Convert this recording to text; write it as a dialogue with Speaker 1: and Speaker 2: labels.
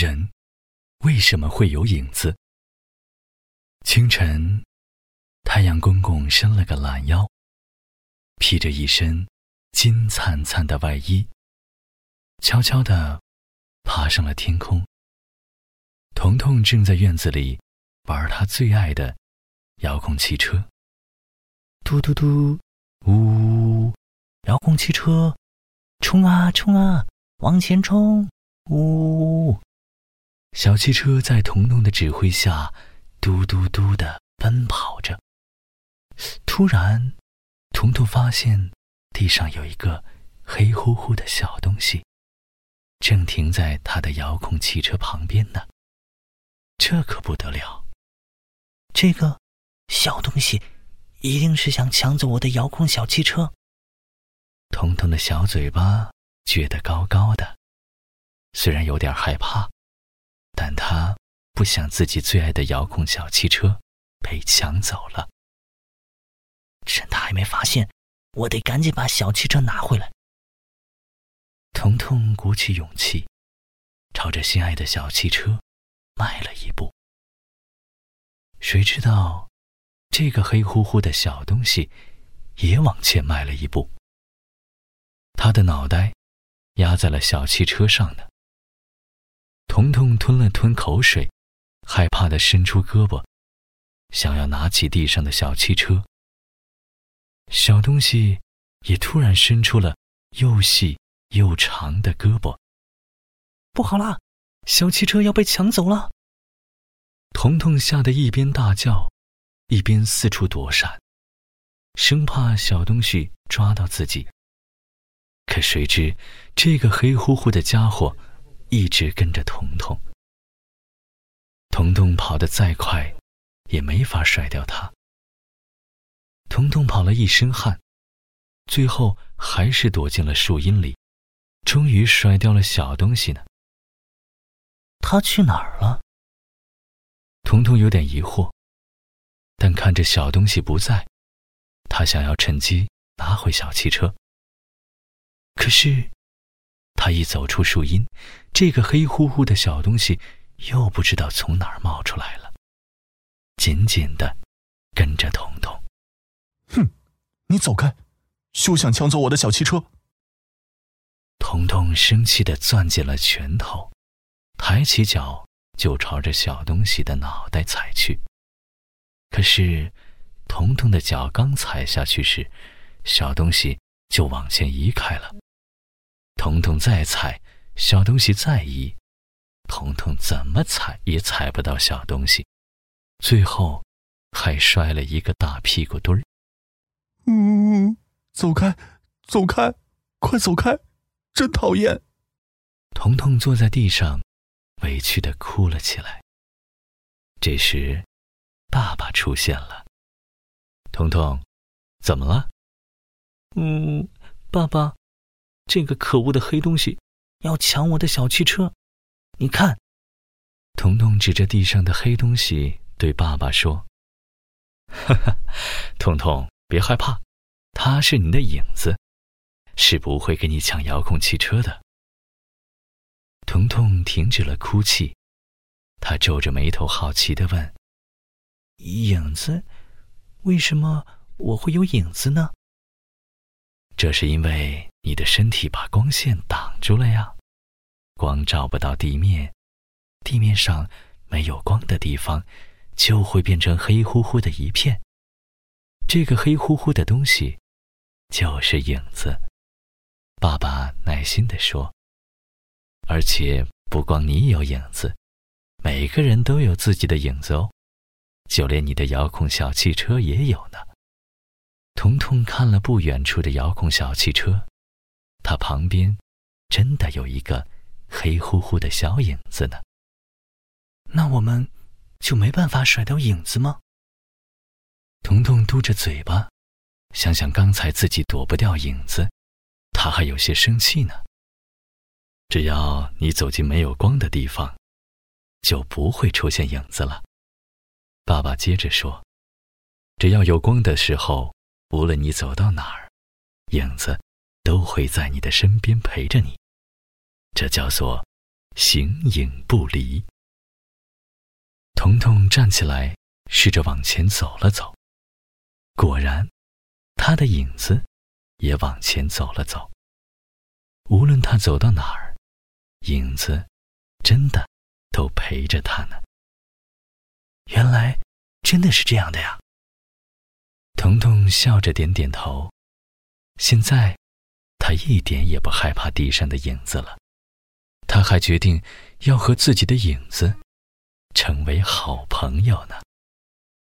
Speaker 1: 人为什么会有影子？清晨，太阳公公伸了个懒腰，披着一身金灿灿的外衣，悄悄地爬上了天空。彤彤正在院子里玩他最爱的遥控汽车，
Speaker 2: 嘟嘟嘟，呜，遥控汽车，冲啊冲啊，往前冲，呜！
Speaker 1: 小汽车在彤彤的指挥下，嘟嘟嘟的奔跑着。突然，彤彤发现地上有一个黑乎乎的小东西，正停在他的遥控汽车旁边呢。这可不得了！
Speaker 2: 这个小东西一定是想抢走我的遥控小汽车。
Speaker 1: 彤彤的小嘴巴撅得高高的，虽然有点害怕，但他不想自己最爱的遥控小汽车被抢走了。
Speaker 2: 趁他还没发现，我得赶紧把小汽车拿回来。
Speaker 1: 彤彤鼓起勇气，朝着心爱的小汽车。迈了一步，谁知道，这个黑乎乎的小东西也往前迈了一步。他的脑袋压在了小汽车上呢。彤彤吞了吞口水，害怕的伸出胳膊，想要拿起地上的小汽车。小东西也突然伸出了又细又长的胳膊。
Speaker 2: 不好啦！小汽车要被抢走了！
Speaker 1: 彤彤吓得一边大叫，一边四处躲闪，生怕小东西抓到自己。可谁知，这个黑乎乎的家伙一直跟着彤彤。彤彤跑得再快，也没法甩掉他。彤彤跑了一身汗，最后还是躲进了树荫里，终于甩掉了小东西呢。
Speaker 2: 他去哪儿了？
Speaker 1: 彤彤有点疑惑，但看着小东西不在，他想要趁机拿回小汽车。可是，他一走出树荫，这个黑乎乎的小东西又不知道从哪儿冒出来了，紧紧的跟着彤彤。
Speaker 3: 哼，你走开，休想抢走我的小汽车！
Speaker 1: 彤彤生气的攥紧了拳头。抬起脚就朝着小东西的脑袋踩去，可是，彤彤的脚刚踩下去时，小东西就往前移开了。彤彤再踩，小东西再移，彤彤怎么踩也踩不到小东西，最后还摔了一个大屁股墩儿。
Speaker 3: 嗯，走开，走开，快走开，真讨厌！
Speaker 1: 彤彤坐在地上。委屈的哭了起来。这时，爸爸出现了。彤彤，怎么了？
Speaker 2: 嗯，爸爸，这个可恶的黑东西要抢我的小汽车，你看。
Speaker 1: 彤彤指着地上的黑东西对爸爸说：“哈哈，彤彤，别害怕，它是你的影子，是不会跟你抢遥控汽车的。”彤彤停止了哭泣，他皱着眉头，好奇的问：“
Speaker 2: 影子？为什么我会有影子呢？”
Speaker 1: 这是因为你的身体把光线挡住了呀，光照不到地面，地面上没有光的地方，就会变成黑乎乎的一片。这个黑乎乎的东西，就是影子。爸爸耐心的说。而且不光你有影子，每个人都有自己的影子哦，就连你的遥控小汽车也有呢。彤彤看了不远处的遥控小汽车，他旁边真的有一个黑乎乎的小影子呢。
Speaker 2: 那我们就没办法甩掉影子吗？
Speaker 1: 彤彤嘟着嘴巴，想想刚才自己躲不掉影子，他还有些生气呢。只要你走进没有光的地方，就不会出现影子了。爸爸接着说：“只要有光的时候，无论你走到哪儿，影子都会在你的身边陪着你。这叫做形影不离。彤彤站起来，试着往前走了走，果然，他的影子也往前走了走。无论他走到哪儿，影子真的都陪着他呢。
Speaker 2: 原来真的是这样的呀！
Speaker 1: 彤彤笑着点点头。现在，他一点也不害怕地上的影子了。他还决定要和自己的影子成为好朋友呢。